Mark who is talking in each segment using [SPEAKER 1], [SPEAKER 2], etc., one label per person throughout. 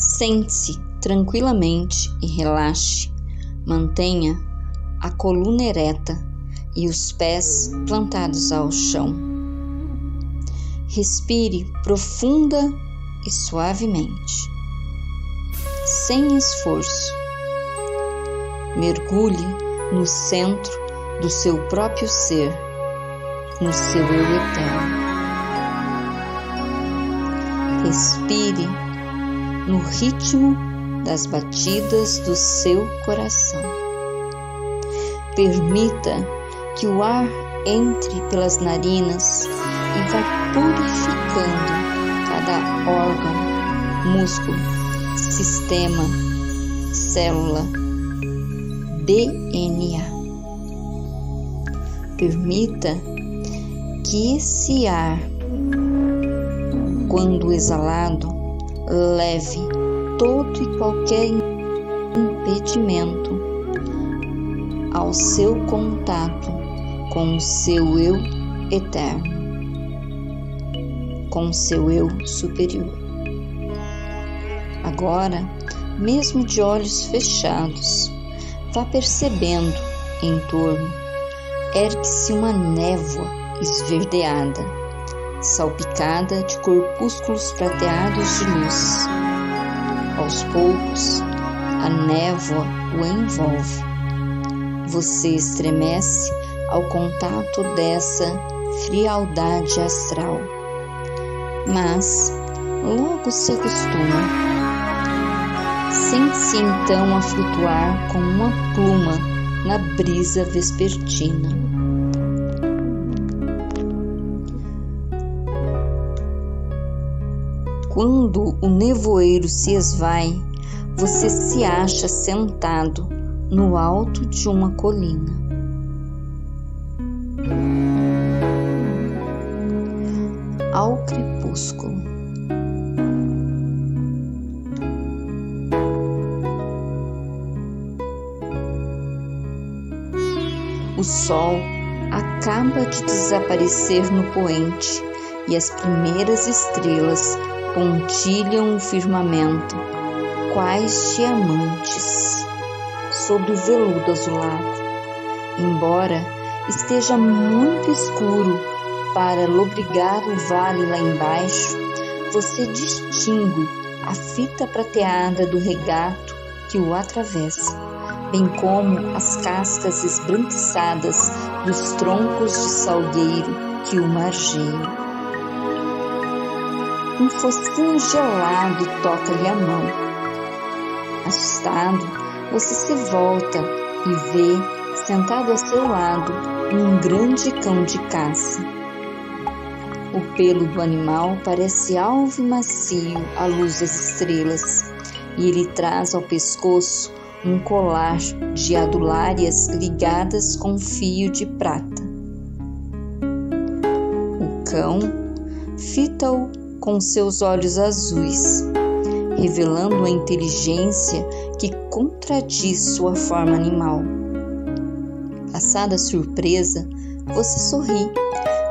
[SPEAKER 1] Sente-se tranquilamente e relaxe. Mantenha a coluna ereta e os pés plantados ao chão. Respire profunda e suavemente, sem esforço. Mergulhe no centro do seu próprio ser, no seu eu eterno. Respire no ritmo das batidas do seu coração. Permita que o ar entre pelas narinas e vá purificando cada órgão, músculo, sistema, célula, DNA. Permita que esse ar, quando exalado, leve todo e qualquer impedimento ao seu contato com o seu eu eterno, com o seu eu superior. Agora, mesmo de olhos fechados, vá percebendo em torno, ergue-se uma névoa esverdeada, salpicada de corpúsculos prateados de luz. Aos poucos, a névoa o envolve. Você estremece ao contato dessa frialdade astral. Mas logo se acostuma. Sente-se então a flutuar como uma pluma na brisa vespertina. Quando o nevoeiro se esvai, você se acha sentado no alto de uma colina. ao crepúsculo. O sol acaba de desaparecer no poente e as primeiras estrelas pontilham o firmamento, quais diamantes, sobre o veludo azulado. Embora esteja muito escuro para lobrigar o vale lá embaixo, você distingue a fita prateada do regato que o atravessa, bem como as cascas esbranquiçadas dos troncos de salgueiro que o margeiam. Um fosquinho gelado toca-lhe a mão. Assustado, você se volta e vê, sentado a seu lado, um grande cão de caça o pelo do animal parece alvo e macio à luz das estrelas, e ele traz ao pescoço um colar de adulárias ligadas com fio de prata. O cão fita-o com seus olhos azuis, revelando a inteligência que contradiz sua forma animal. Passada a surpresa, você sorri,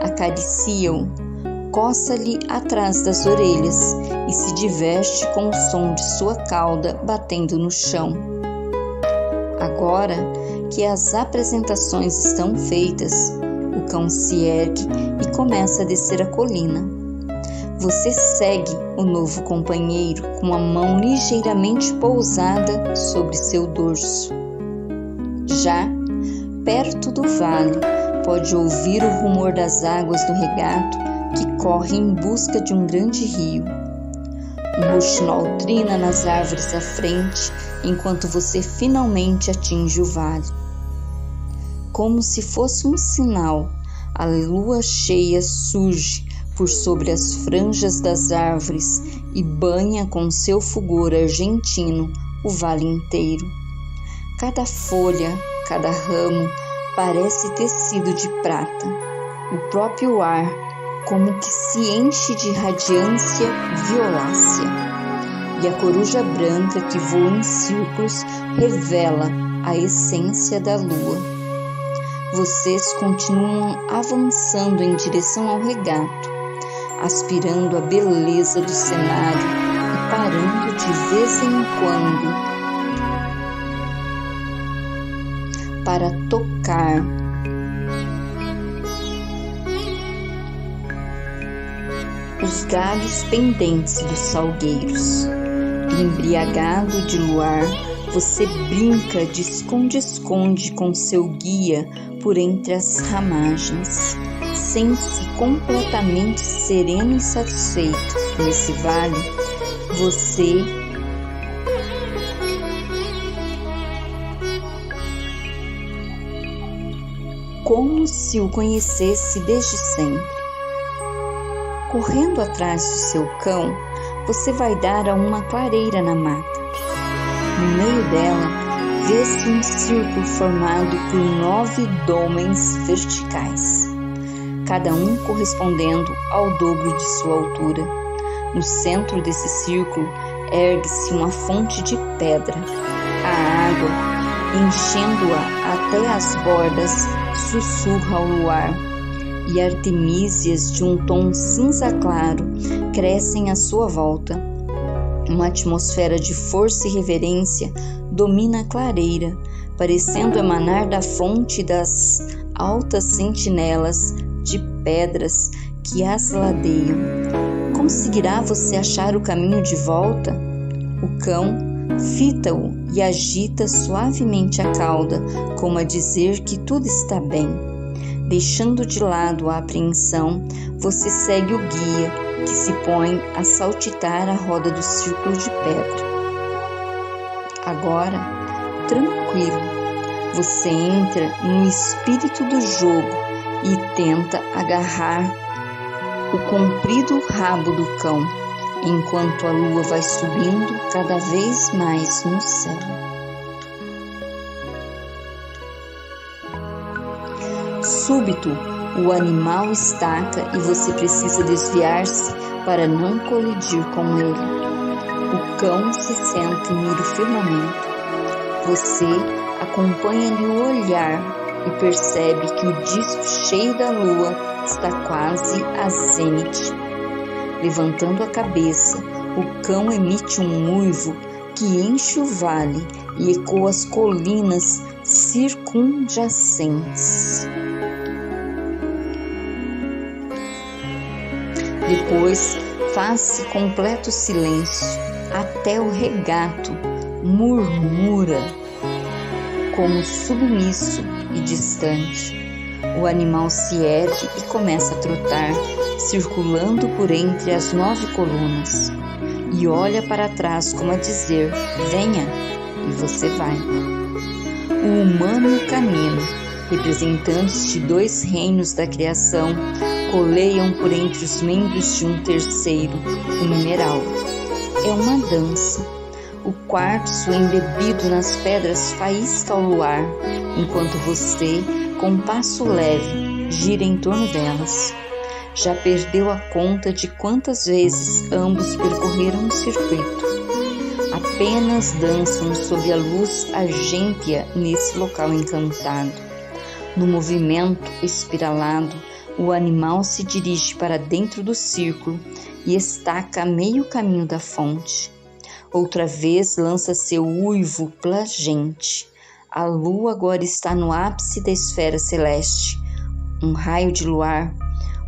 [SPEAKER 1] acaricia-o coça-lhe atrás das orelhas e se diverte com o som de sua cauda batendo no chão. Agora que as apresentações estão feitas, o cão se ergue e começa a descer a colina. Você segue o novo companheiro com a mão ligeiramente pousada sobre seu dorso. Já perto do vale, pode ouvir o rumor das águas do regato que corre em busca de um grande rio. Um rouxinol trina nas árvores à frente enquanto você finalmente atinge o vale. Como se fosse um sinal, a lua cheia surge por sobre as franjas das árvores e banha com seu fulgor argentino o vale inteiro. Cada folha, cada ramo parece tecido de prata. O próprio ar como que se enche de radiância violácea, e a coruja branca que voa em círculos revela a essência da lua. Vocês continuam avançando em direção ao regato, aspirando a beleza do cenário e parando de vez em quando para tocar os galhos pendentes dos salgueiros. Embriagado de luar, você brinca de esconde-esconde com seu guia por entre as ramagens. Sente-se completamente sereno e satisfeito. Nesse vale, você como se o conhecesse desde sempre. Correndo atrás do seu cão, você vai dar a uma clareira na mata. No meio dela, vê-se um círculo formado por nove domens verticais, cada um correspondendo ao dobro de sua altura. No centro desse círculo ergue-se uma fonte de pedra. A água, enchendo-a até as bordas, sussurra ao luar e artemísias de um tom cinza claro crescem à sua volta. Uma atmosfera de força e reverência domina a clareira, parecendo emanar da fonte das altas sentinelas pedras que as ladeiam. Conseguirá você achar o caminho de volta? O cão fita-o e agita suavemente a cauda, como a dizer que tudo está bem. Deixando de lado a apreensão, você segue o guia que se põe a saltitar a roda do círculo de pedra. Agora, tranquilo, você entra no espírito do jogo e tenta agarrar o comprido rabo do cão, enquanto a lua vai subindo cada vez mais no céu. Súbito, o animal estaca e você precisa desviar-se para não colidir com ele. O cão se senta e mira o firmamento. Você acompanha-lhe o olhar e percebe que o disco cheio da lua está quase a zênite. Levantando a cabeça, o cão emite um uivo que enche o vale e ecoa as colinas circunjacentes. Depois faz-se completo silêncio, até o regato murmura como submisso e distante. O animal se ergue e começa a trotar, circulando por entre as nove colunas, e olha para trás como a dizer: Venha, e você vai. O humano canino, representantes de dois reinos da criação, coleiam por entre os membros de um terceiro, o mineral. É uma dança. O quartzo embebido nas pedras faísca ao luar, enquanto você, com passo leve, gira em torno delas. Já perdeu a conta de quantas vezes ambos percorreram o circuito. Apenas dançam sob a luz argêntea nesse local encantado. No movimento espiralado, o animal se dirige para dentro do círculo e estaca a meio caminho da fonte. Outra vez lança seu uivo plagente. A lua agora está no ápice da esfera celeste. Um raio de luar,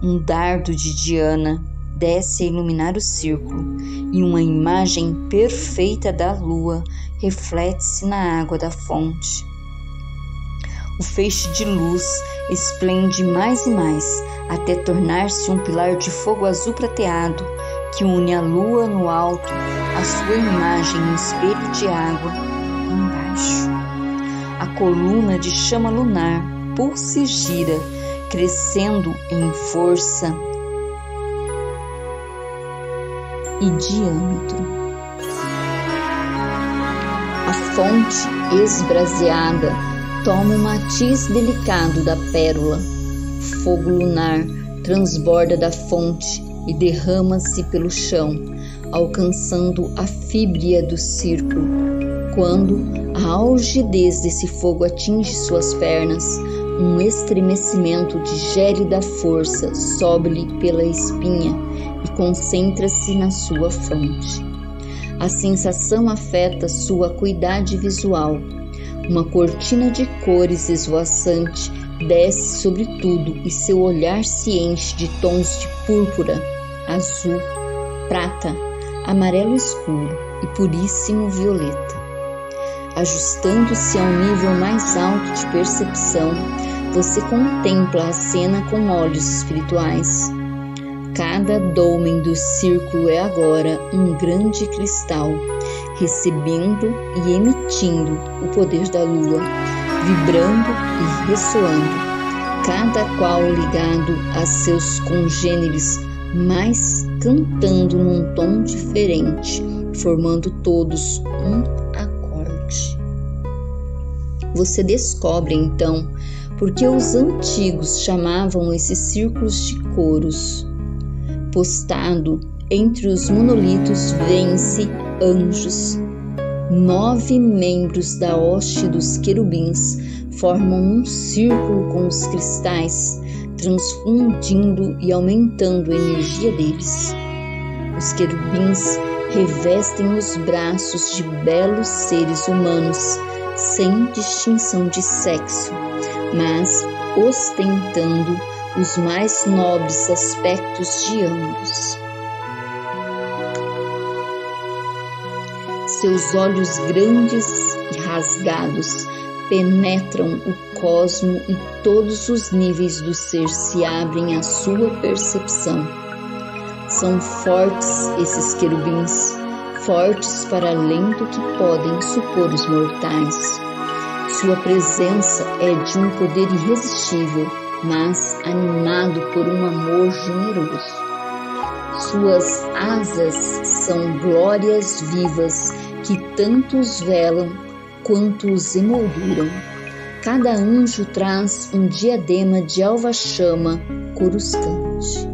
[SPEAKER 1] um dardo de Diana desce a iluminar o círculo e uma imagem perfeita da lua reflete-se na água da fonte. O feixe de luz esplende mais e mais, até tornar-se um pilar de fogo azul prateado que une a lua no alto, a sua imagem no espelho de água embaixo. A coluna de chama lunar e gira, crescendo em força e diâmetro. A fonte esbraseada toma o matiz delicado da pérola. Fogo lunar transborda da fonte e derrama-se pelo chão, alcançando a fíbria do círculo. Quando a algidez desse fogo atinge suas pernas, um estremecimento de gélida força sobe-lhe pela espinha e concentra-se na sua fronte. A sensação afeta sua acuidade visual. Uma cortina de cores esvoaçante desce sobre tudo e seu olhar se enche de tons de púrpura, azul, prata, amarelo escuro e puríssimo violeta. Ajustando-se ao nível mais alto de percepção, você contempla a cena com olhos espirituais. Cada dolmen do círculo é agora um grande cristal, recebendo e emitindo o poder da lua, vibrando e ressoando, cada qual ligado a seus congêneres, mas cantando num tom diferente, formando todos um acorde. Você descobre então porque os antigos chamavam esses círculos de coros postado entre os monolitos vence anjos. Nove membros da hoste dos querubins formam um círculo com os cristais, transfundindo e aumentando a energia deles. Os querubins revestem os braços de belos seres humanos, sem distinção de sexo, mas ostentando os mais nobres aspectos de ambos. Seus olhos grandes e rasgados penetram o cosmo e todos os níveis do ser se abrem à sua percepção. São fortes esses querubins, fortes para além do que podem supor os mortais. Sua presença é de um poder irresistível mas animado por um amor generoso. Suas asas são glórias vivas que tanto os velam quanto os emolduram. Cada anjo traz um diadema de alva-chama coruscante.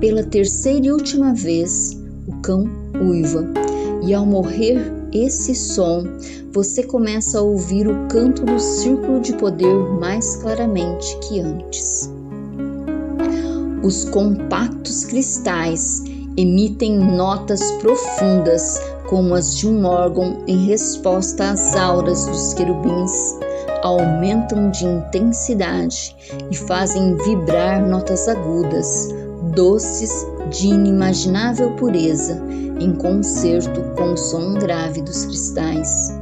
[SPEAKER 1] Pela terceira e última vez, o cão uiva, e ao morrer esse som, você começa a ouvir o canto do círculo de poder mais claramente que antes. Os compactos cristais emitem notas profundas, como as de um órgão em resposta às auras dos querubins, aumentam de intensidade e fazem vibrar notas agudas, doces de inimaginável pureza em concerto com o som grave dos cristais.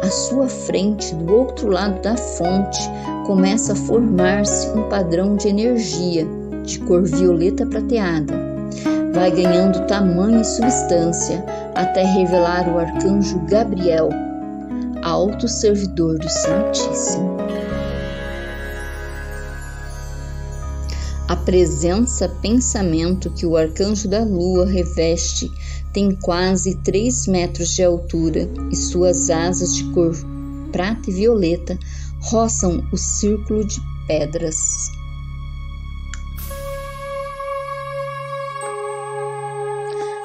[SPEAKER 1] À sua frente, do outro lado da fonte, começa a formar-se um padrão de energia de cor violeta prateada. Vai ganhando tamanho e substância até revelar o arcanjo Gabriel, alto servidor do Santíssimo. A presença pensamento que o arcanjo da lua reveste tem quase 3 metros de altura e suas asas de cor prata e violeta roçam o círculo de pedras.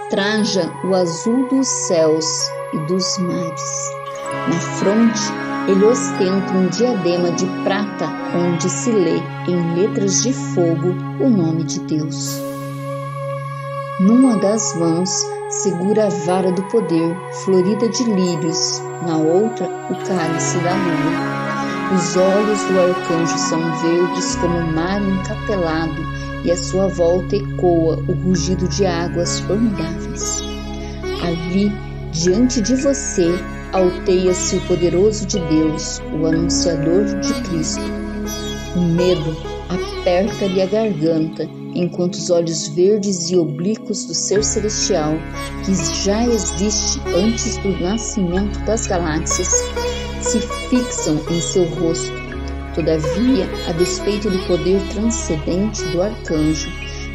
[SPEAKER 1] Traja o azul dos céus e dos mares. Na fronte, ele ostenta um diadema de prata onde se lê em letras de fogo o nome de Deus. Numa das mãos, segura a vara do poder, florida de lírios, na outra, o cálice da lua. Os olhos do arcanjo são verdes como mar encapelado, e à sua volta ecoa o rugido de águas formidáveis. Ali, diante de você, alteia-se o poderoso de Deus, o anunciador de Cristo. O medo aperta-lhe a garganta enquanto os olhos verdes e oblíquos do ser celestial, que já existe antes do nascimento das galáxias, se fixam em seu rosto. Todavia, a despeito do poder transcendente do arcanjo,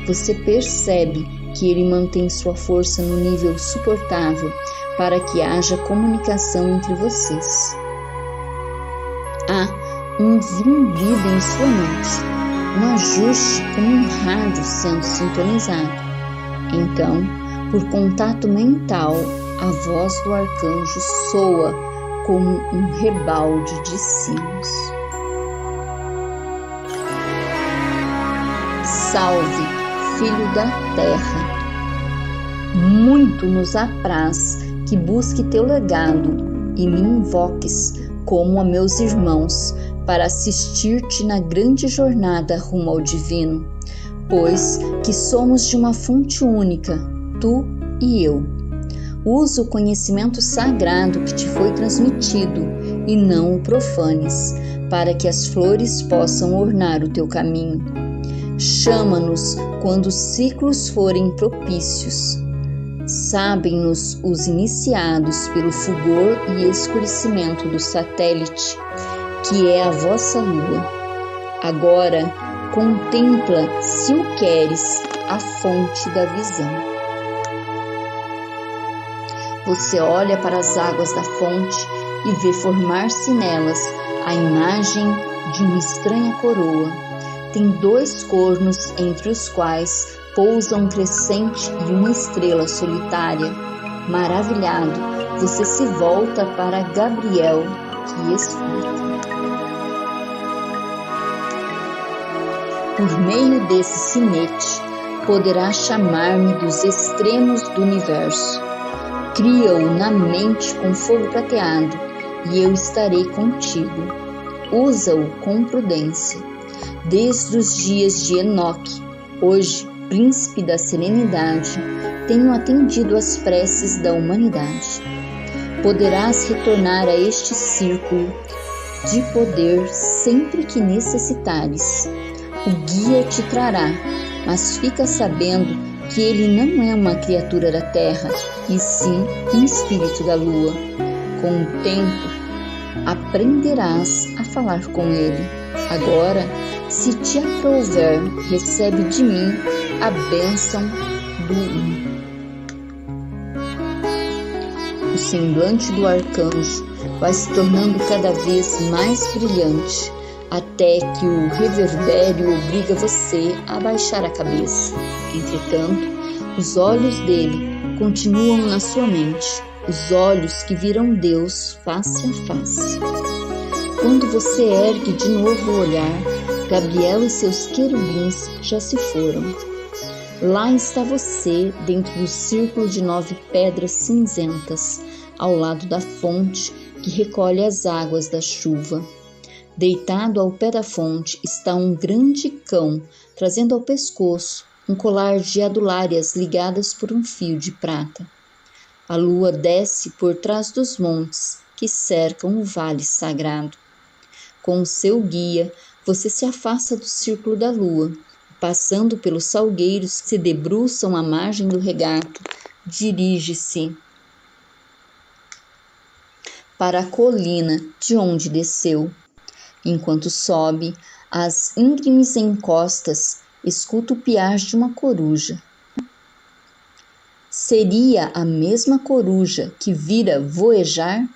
[SPEAKER 1] você percebe que ele mantém sua força no nível suportável para que haja comunicação entre vocês. Há um zumbido em sua mente um ajuste como um rádio sendo sintonizado. Então, por contato mental, a voz do arcanjo soa como um rebalde de sinos. Salve, filho da terra! Muito nos apraz que busque teu legado e me invoques como a meus irmãos para assistir-te na grande jornada rumo ao divino, pois que somos de uma fonte única, tu e eu. Usa o conhecimento sagrado que te foi transmitido e não o profanes, para que as flores possam ornar o teu caminho. Chama-nos quando os ciclos forem propícios. Sabem-nos os iniciados pelo fulgor e escurecimento do satélite, que é a vossa lua. Agora, contempla, se o queres, a fonte da visão. Você olha para as águas da fonte e vê formar-se nelas a imagem de uma estranha coroa. Tem dois cornos entre os quais pousa um crescente e uma estrela solitária. Maravilhado, você se volta para Gabriel, que escuta. Por meio desse sinete, poderá chamar-me dos extremos do universo Cria-o na mente com fogo prateado, e eu estarei contigo. Usa-o com prudência. Desde os dias de Enoque, hoje príncipe da serenidade, tenho atendido às preces da humanidade. Poderás retornar a este círculo de poder sempre que necessitares. O guia te trará, mas fica sabendo que ele não é uma criatura da terra, e sim um espírito da lua. Com o tempo, aprenderás a falar com ele. Agora, se te aprouver, recebe de mim a bênção do um. O semblante do arcanjo vai se tornando cada vez mais brilhante, até que o reverbério obriga você a baixar a cabeça. Entretanto, os olhos dele continuam na sua mente, os olhos que viram Deus face a face. Quando você ergue de novo o olhar, Gabriel e seus querubins já se foram. Lá está você, dentro do círculo de nove pedras cinzentas, ao lado da fonte que recolhe as águas da chuva. Deitado ao pé da fonte está um grande cão, trazendo ao pescoço um colar de adulárias ligadas por um fio de prata. A lua desce por trás dos montes que cercam o vale sagrado. Com o seu guia, você se afasta do círculo da lua, passando pelos salgueiros que se debruçam à margem do regato, dirige-se para a colina de onde desceu. Enquanto sobe, as íngremes encostas escuta o piar de uma coruja. Seria a mesma coruja que vira voejar?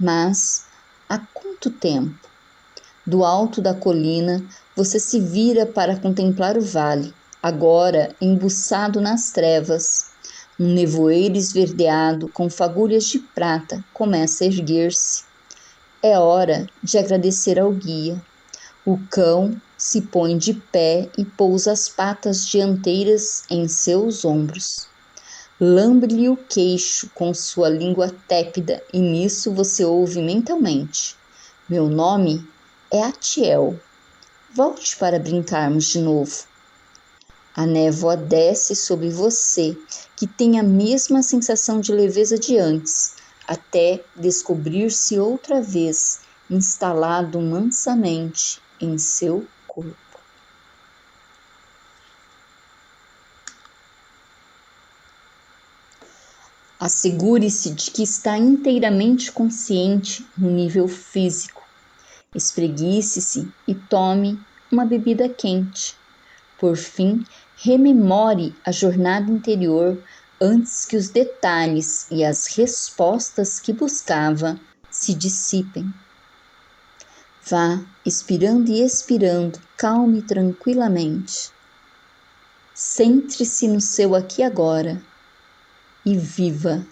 [SPEAKER 1] Mas há quanto tempo? Do alto da colina, você se vira para contemplar o vale, agora embuçado nas trevas. Um nevoeiro esverdeado com fagulhas de prata começa a erguer-se. É hora de agradecer ao guia. O cão se põe de pé e pousa as patas dianteiras em seus ombros. Lambe-lhe o queixo com sua língua tépida e nisso você ouve mentalmente: Meu nome é Atiel. Volte para brincarmos de novo. A névoa desce sobre você, que tem a mesma sensação de leveza de antes, até descobrir-se outra vez instalado mansamente em seu corpo. Assegure-se de que está inteiramente consciente no nível físico. Espreguice-se e tome uma bebida quente. Por fim, rememore a jornada interior antes que os detalhes e as respostas que buscava se dissipem. Vá expirando e expirando, calme tranquilamente. Centre-se no seu aqui agora e viva